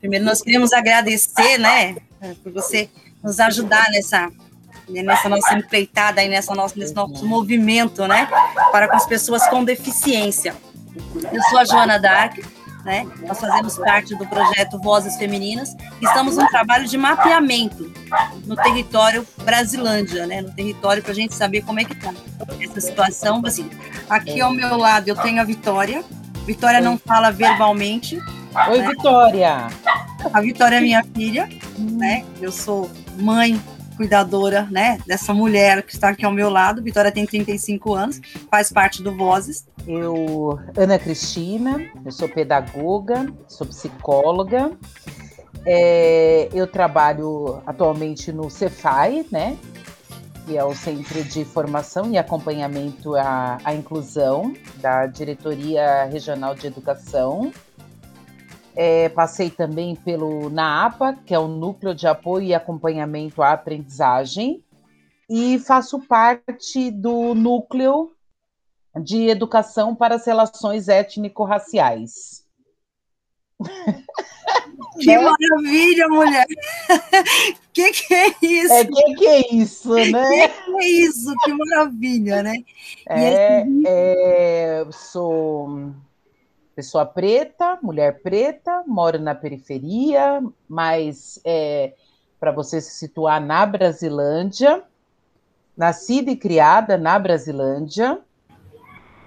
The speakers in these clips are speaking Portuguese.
Primeiro, nós queremos agradecer, né, por você nos ajudar nessa, nessa nossa empreitada, aí, nessa nossa, nesse nosso movimento, né, para com as pessoas com deficiência. Eu sou a Joana Dark, né? Nós fazemos parte do projeto Vozes Femininas. Estamos num trabalho de mapeamento no território Brasilândia, né? No território para a gente saber como é que está essa situação. Assim, aqui ao meu lado eu tenho a Vitória. Vitória não fala verbalmente. Oi, né? Vitória. A Vitória é minha filha, né? Eu sou mãe cuidadora, né, dessa mulher que está aqui ao meu lado. Vitória tem 35 anos, faz parte do Vozes. Eu, Ana Cristina, eu sou pedagoga, sou psicóloga. É, eu trabalho atualmente no Cefai, né, que é o Centro de Formação e Acompanhamento à, à Inclusão da Diretoria Regional de Educação. É, passei também pelo NAAPA, que é o Núcleo de Apoio e Acompanhamento à Aprendizagem, e faço parte do Núcleo de Educação para as Relações Étnico-Raciais. Que né? maravilha, mulher! que que é isso? É, que que é isso, né? Que que é isso? Que maravilha, né? É, é, sou pessoa preta, mulher preta, moro na periferia, mas é, para você se situar na Brasilândia, nascida e criada na Brasilândia.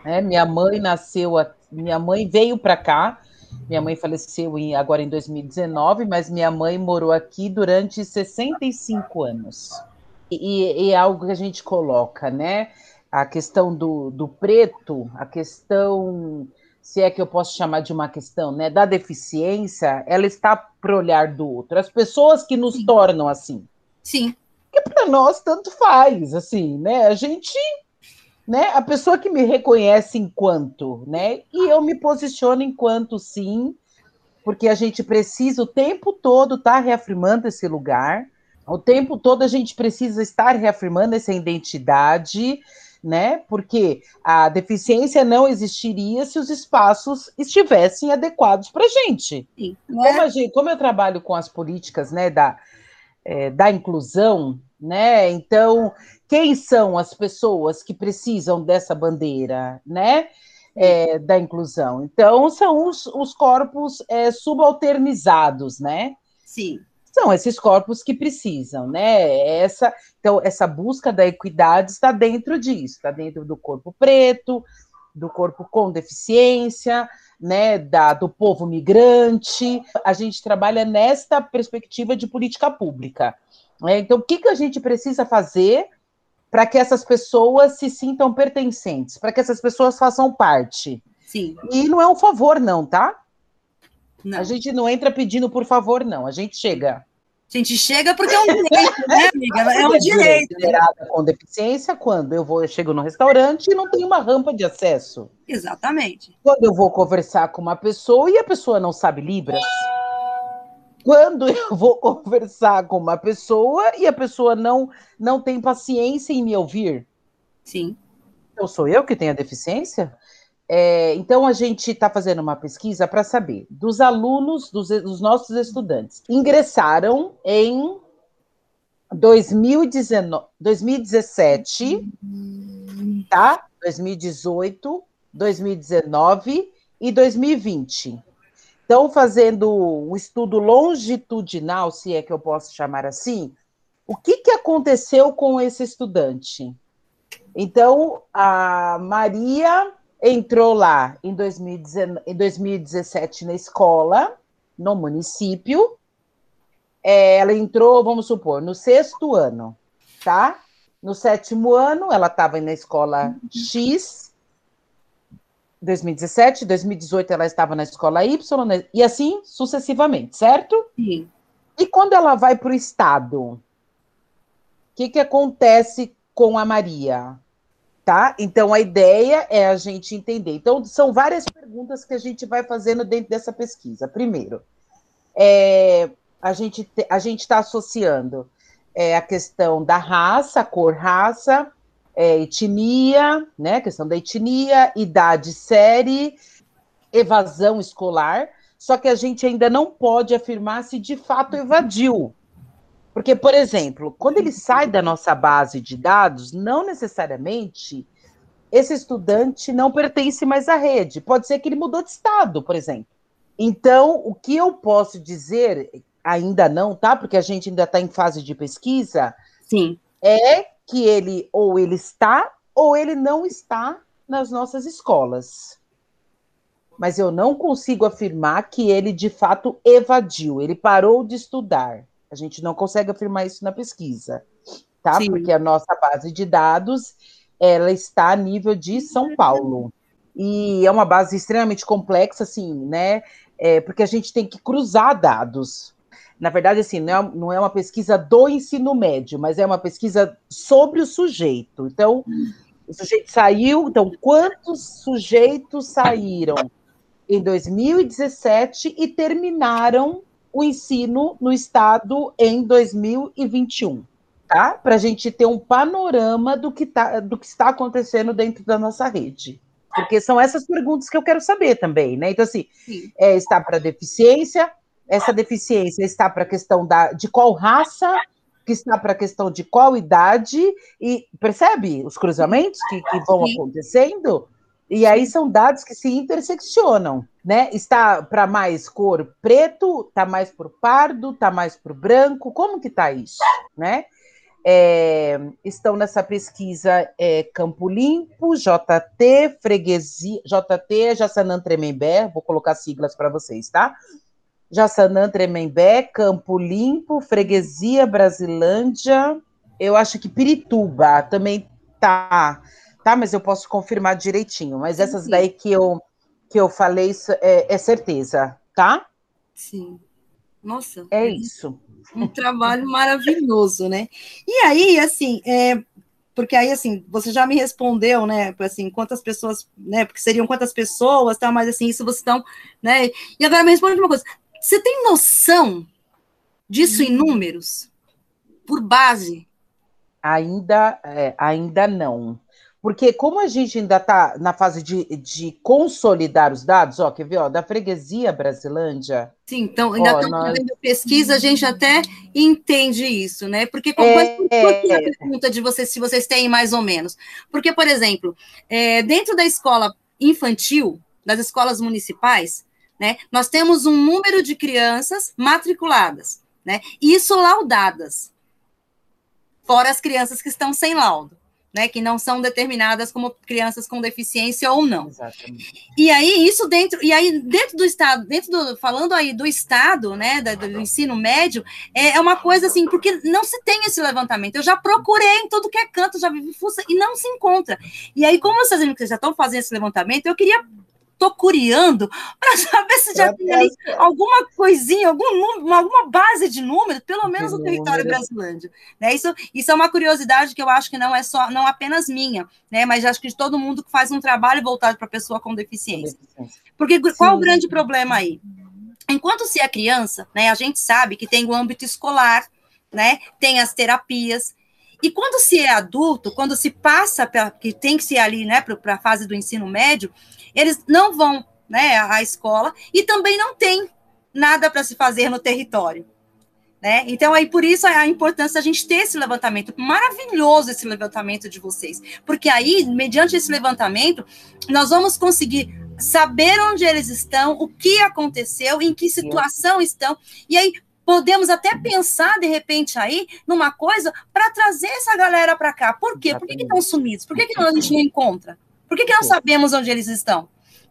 Né? Minha mãe nasceu, minha mãe veio para cá, minha mãe faleceu em, agora em 2019, mas minha mãe morou aqui durante 65 anos. E, e é algo que a gente coloca, né? A questão do, do preto, a questão se é que eu posso chamar de uma questão, né, da deficiência, ela está para olhar do outro. As pessoas que nos Sim. tornam assim. Sim. Que para nós tanto faz, assim, né? A gente, né, a pessoa que me reconhece enquanto, né, e eu me posiciono enquanto sim, porque a gente precisa o tempo todo estar tá reafirmando esse lugar. O tempo todo a gente precisa estar reafirmando essa identidade, né? Porque a deficiência não existiria se os espaços estivessem adequados para a gente. Sim, como, a gente. como eu trabalho com as políticas né, da, é, da inclusão, né? Então, quem são as pessoas que precisam dessa bandeira, né? É, da inclusão. Então, são os, os corpos é, subalternizados, né? Sim são esses corpos que precisam, né? Essa, então, essa busca da equidade está dentro disso, está dentro do corpo preto, do corpo com deficiência, né, da, do povo migrante. A gente trabalha nesta perspectiva de política pública. Né? Então, o que, que a gente precisa fazer para que essas pessoas se sintam pertencentes, para que essas pessoas façam parte? Sim. E não é um favor, não, tá? Não. A gente não entra pedindo por favor, não. A gente chega. A gente chega porque é um direito, né, amiga? É um direito. Gerada com deficiência quando eu vou, eu chego no restaurante e não tem uma rampa de acesso. Exatamente. Quando eu vou conversar com uma pessoa e a pessoa não sabe Libras. Quando eu vou conversar com uma pessoa e a pessoa não, não tem paciência em me ouvir. Sim. Então sou eu que tenho a deficiência? É, então, a gente está fazendo uma pesquisa para saber dos alunos, dos, dos, nossos estudantes, ingressaram em 2019, 2017, tá? 2018, 2019 e 2020. Então, fazendo um estudo longitudinal, se é que eu posso chamar assim, o que, que aconteceu com esse estudante? Então, a Maria entrou lá em, 2019, em 2017 na escola, no município. É, ela entrou, vamos supor, no sexto ano, tá? No sétimo ano, ela estava na escola X. 2017, 2018 ela estava na escola Y, né? e assim sucessivamente, certo? Sim. E quando ela vai para o estado, o que, que acontece com a Maria? Tá? Então, a ideia é a gente entender. Então, são várias perguntas que a gente vai fazendo dentro dessa pesquisa. Primeiro, é, a gente a está associando é, a questão da raça, cor, raça, é, etnia, né? Questão da etnia, idade, série, evasão escolar. só que a gente ainda não pode afirmar se de fato evadiu. Porque, por exemplo, quando ele sai da nossa base de dados, não necessariamente esse estudante não pertence mais à rede. Pode ser que ele mudou de estado, por exemplo. Então, o que eu posso dizer, ainda não, tá? Porque a gente ainda está em fase de pesquisa. Sim. É que ele ou ele está ou ele não está nas nossas escolas. Mas eu não consigo afirmar que ele de fato evadiu, ele parou de estudar. A gente não consegue afirmar isso na pesquisa, tá? Sim. Porque a nossa base de dados ela está a nível de São Paulo. E é uma base extremamente complexa, assim, né? É, porque a gente tem que cruzar dados. Na verdade, assim, não é, não é uma pesquisa do ensino médio, mas é uma pesquisa sobre o sujeito. Então, o sujeito saiu, então, quantos sujeitos saíram em 2017 e terminaram o ensino no estado em 2021? Tá? Para a gente ter um panorama do que, tá, do que está acontecendo dentro da nossa rede. Porque são essas perguntas que eu quero saber também, né? Então, assim, é, está para deficiência, essa deficiência está para a questão da, de qual raça, que está para a questão de qual idade, e percebe os cruzamentos que, que vão Sim. acontecendo? E aí são dados que se interseccionam, né? Está para mais cor preto, está mais para pardo, está mais para branco, como que está isso, né? É, estão nessa pesquisa é, Campo Limpo, JT, Freguesia, JT é Jassanã Tremembé, vou colocar siglas para vocês, tá? Jassanã Tremembé, Campo Limpo, Freguesia Brasilândia, eu acho que Pirituba também tá, tá? Mas eu posso confirmar direitinho, mas essas daí que eu, que eu falei é, é certeza, tá? Sim. Nossa. É isso um trabalho maravilhoso, né? E aí, assim, é, porque aí, assim, você já me respondeu, né, assim, quantas pessoas, né, porque seriam quantas pessoas, tá, mas, assim, isso vocês estão, né, e agora me responde uma coisa, você tem noção disso em números? Por base? Ainda, é, ainda não. Porque como a gente ainda está na fase de, de consolidar os dados, ó, quer ver, ó, da freguesia Brasilândia. Sim, então ainda estamos nós... fazendo pesquisa, a gente até entende isso, né? Porque como é, é, a pergunta de vocês, se vocês têm mais ou menos. Porque, por exemplo, é, dentro da escola infantil, das escolas municipais, né, nós temos um número de crianças matriculadas, né? Isso laudadas. Fora as crianças que estão sem laudo né, que não são determinadas como crianças com deficiência ou não. Exatamente. E aí isso dentro, e aí dentro do estado, dentro do falando aí do estado, né, do, do ensino médio, é, é, uma coisa assim, porque não se tem esse levantamento. Eu já procurei em tudo que é canto, já vi fuça e não se encontra. E aí como vocês já estão fazendo esse levantamento, eu queria estou curiando para saber se já é, tem ali alguma coisinha, algum, alguma base de número, pelo menos no território brasileiro. Né? Isso, isso é uma curiosidade que eu acho que não é só, não apenas minha, né? mas acho que de todo mundo que faz um trabalho voltado para a pessoa com deficiência. Porque Sim. qual o grande problema aí? Enquanto se é criança, né, a gente sabe que tem o âmbito escolar, né, tem as terapias, e quando se é adulto, quando se passa, pra, que tem que ser ali né, para a fase do ensino médio, eles não vão né, à escola e também não tem nada para se fazer no território. Né? Então, aí por isso a importância da gente ter esse levantamento. Maravilhoso esse levantamento de vocês. Porque aí, mediante esse levantamento, nós vamos conseguir saber onde eles estão, o que aconteceu, em que situação estão, e aí podemos até pensar, de repente, aí, numa coisa para trazer essa galera para cá. Por quê? Por que, que estão sumidos? Por que, que a gente não encontra? Por que, que não sabemos onde eles estão?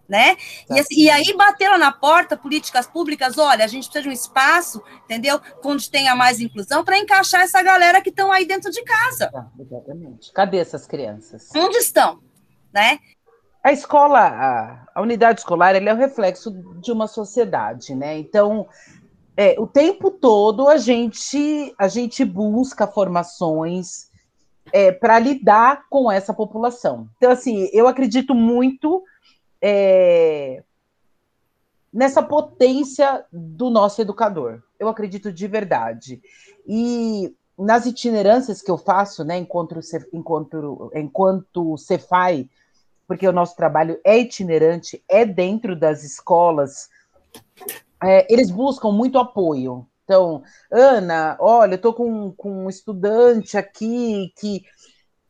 Né? E, assim, e, aí bater lá na porta, políticas públicas, olha, a gente precisa de um espaço, entendeu? Onde tenha mais inclusão para encaixar essa galera que estão aí dentro de casa. Ah, exatamente. Cadê essas crianças? Onde estão? Né? A escola, a, a unidade escolar, é o reflexo de uma sociedade, né? Então, é, o tempo todo a gente a gente busca formações é, para lidar com essa população. Então, assim, eu acredito muito é, nessa potência do nosso educador. Eu acredito de verdade. E nas itinerâncias que eu faço, né, enquanto, enquanto, enquanto Cefai, porque o nosso trabalho é itinerante, é dentro das escolas é, eles buscam muito apoio. Então, Ana, olha, eu estou com, com um estudante aqui que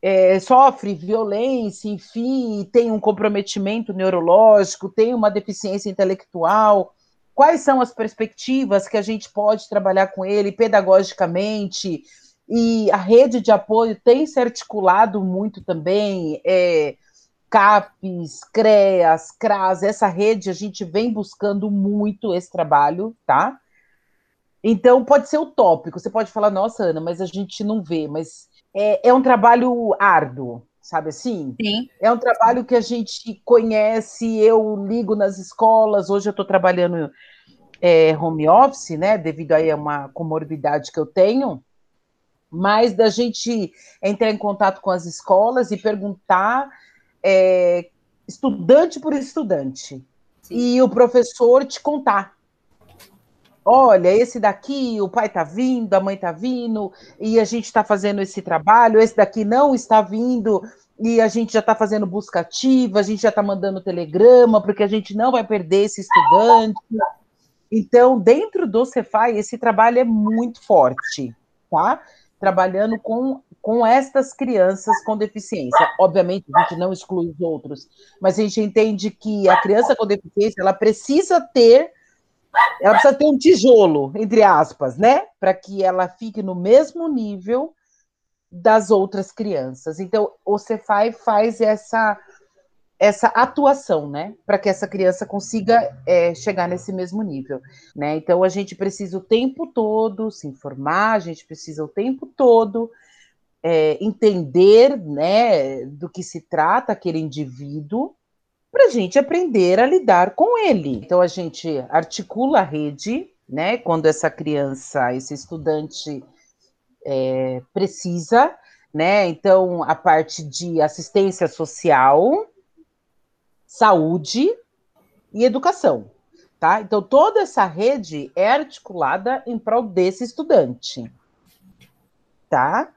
é, sofre violência, enfim, tem um comprometimento neurológico, tem uma deficiência intelectual. Quais são as perspectivas que a gente pode trabalhar com ele pedagogicamente? E a rede de apoio tem se articulado muito também. É, CAPES, CREAS, CRAS, essa rede a gente vem buscando muito esse trabalho, tá? Então pode ser utópico, você pode falar, nossa, Ana, mas a gente não vê, mas é, é um trabalho árduo, sabe assim? Sim. É um trabalho que a gente conhece, eu ligo nas escolas, hoje eu estou trabalhando é, home office, né? Devido aí a uma comorbidade que eu tenho, mas da gente entrar em contato com as escolas e perguntar é, estudante por estudante. Sim. E o professor te contar. Olha, esse daqui, o pai está vindo, a mãe está vindo, e a gente está fazendo esse trabalho, esse daqui não está vindo, e a gente já está fazendo busca ativa, a gente já está mandando telegrama, porque a gente não vai perder esse estudante. Então, dentro do Cefai, esse trabalho é muito forte, tá? Trabalhando com com estas crianças com deficiência. Obviamente, a gente não exclui os outros, mas a gente entende que a criança com deficiência ela precisa ter ela precisa ter um tijolo, entre aspas, né? Para que ela fique no mesmo nível das outras crianças. Então, o Cefai faz essa essa atuação, né, para que essa criança consiga é, chegar nesse mesmo nível, né? Então a gente precisa o tempo todo se informar, a gente precisa o tempo todo é, entender né, do que se trata aquele indivíduo, para a gente aprender a lidar com ele. Então a gente articula a rede, né? Quando essa criança, esse estudante é, precisa, né? Então a parte de assistência social, saúde e educação. Tá? Então, toda essa rede é articulada em prol desse estudante. Tá?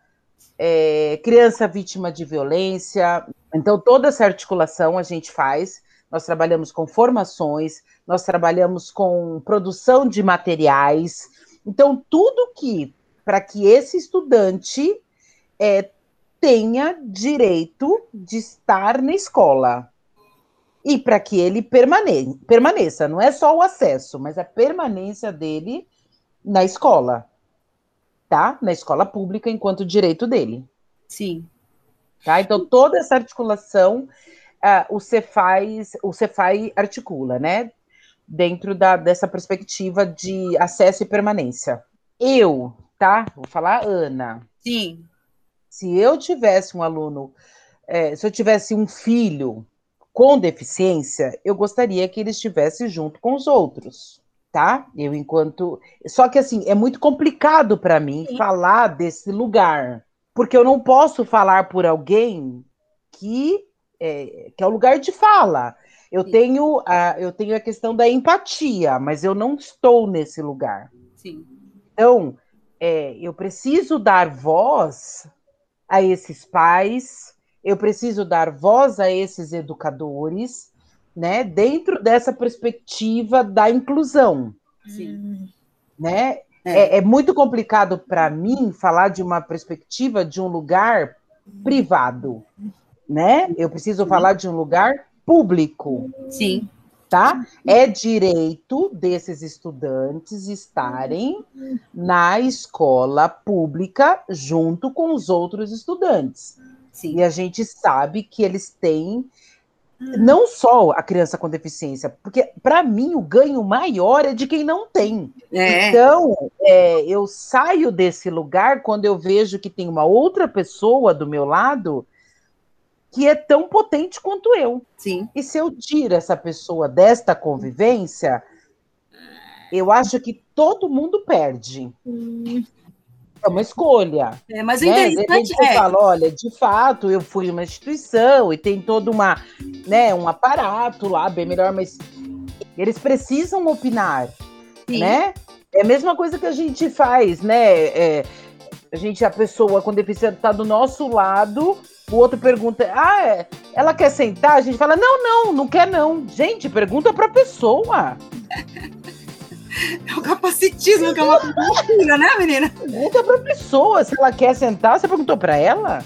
é, criança vítima de violência. Então, toda essa articulação a gente faz. Nós trabalhamos com formações, nós trabalhamos com produção de materiais. Então, tudo que, para que esse estudante é, tenha direito de estar na escola. E para que ele permane permaneça, não é só o acesso, mas a permanência dele na escola tá? Na escola pública enquanto direito dele. Sim. Tá? Então, toda essa articulação uh, o Cefai, o Cefai articula, né? Dentro da, dessa perspectiva de acesso e permanência. Eu, tá? Vou falar Ana. Sim. Se eu tivesse um aluno, é, se eu tivesse um filho com deficiência, eu gostaria que ele estivesse junto com os outros tá? Eu enquanto, só que assim, é muito complicado para mim Sim. falar desse lugar, porque eu não posso falar por alguém que é, que é o lugar de fala. Eu Sim. tenho a eu tenho a questão da empatia, mas eu não estou nesse lugar. Sim. Então, é, eu preciso dar voz a esses pais, eu preciso dar voz a esses educadores, né, dentro dessa perspectiva da inclusão. Sim. Né? É. é, é muito complicado para mim falar de uma perspectiva de um lugar privado, né? Eu preciso Sim. falar de um lugar público. Sim. Tá? É direito desses estudantes estarem na escola pública junto com os outros estudantes. Sim. E a gente sabe que eles têm não só a criança com deficiência, porque para mim o ganho maior é de quem não tem. É. Então, é, eu saio desse lugar quando eu vejo que tem uma outra pessoa do meu lado que é tão potente quanto eu. Sim. E se eu tiro essa pessoa desta convivência, eu acho que todo mundo perde. Hum. É uma escolha. É, mas o né? interessante é. fala, olha, de fato, eu fui uma instituição e tem todo uma, né, um aparato lá, bem melhor, mas eles precisam opinar, Sim. né? É a mesma coisa que a gente faz, né? É, a gente, a pessoa com deficiência está do nosso lado, o outro pergunta, ah, é, ela quer sentar? A gente fala, não, não, não quer não. Gente, pergunta para a pessoa. É o capacitismo que é uma loucura, né, menina? Pergunta pra pessoa se ela quer sentar. Você perguntou pra ela?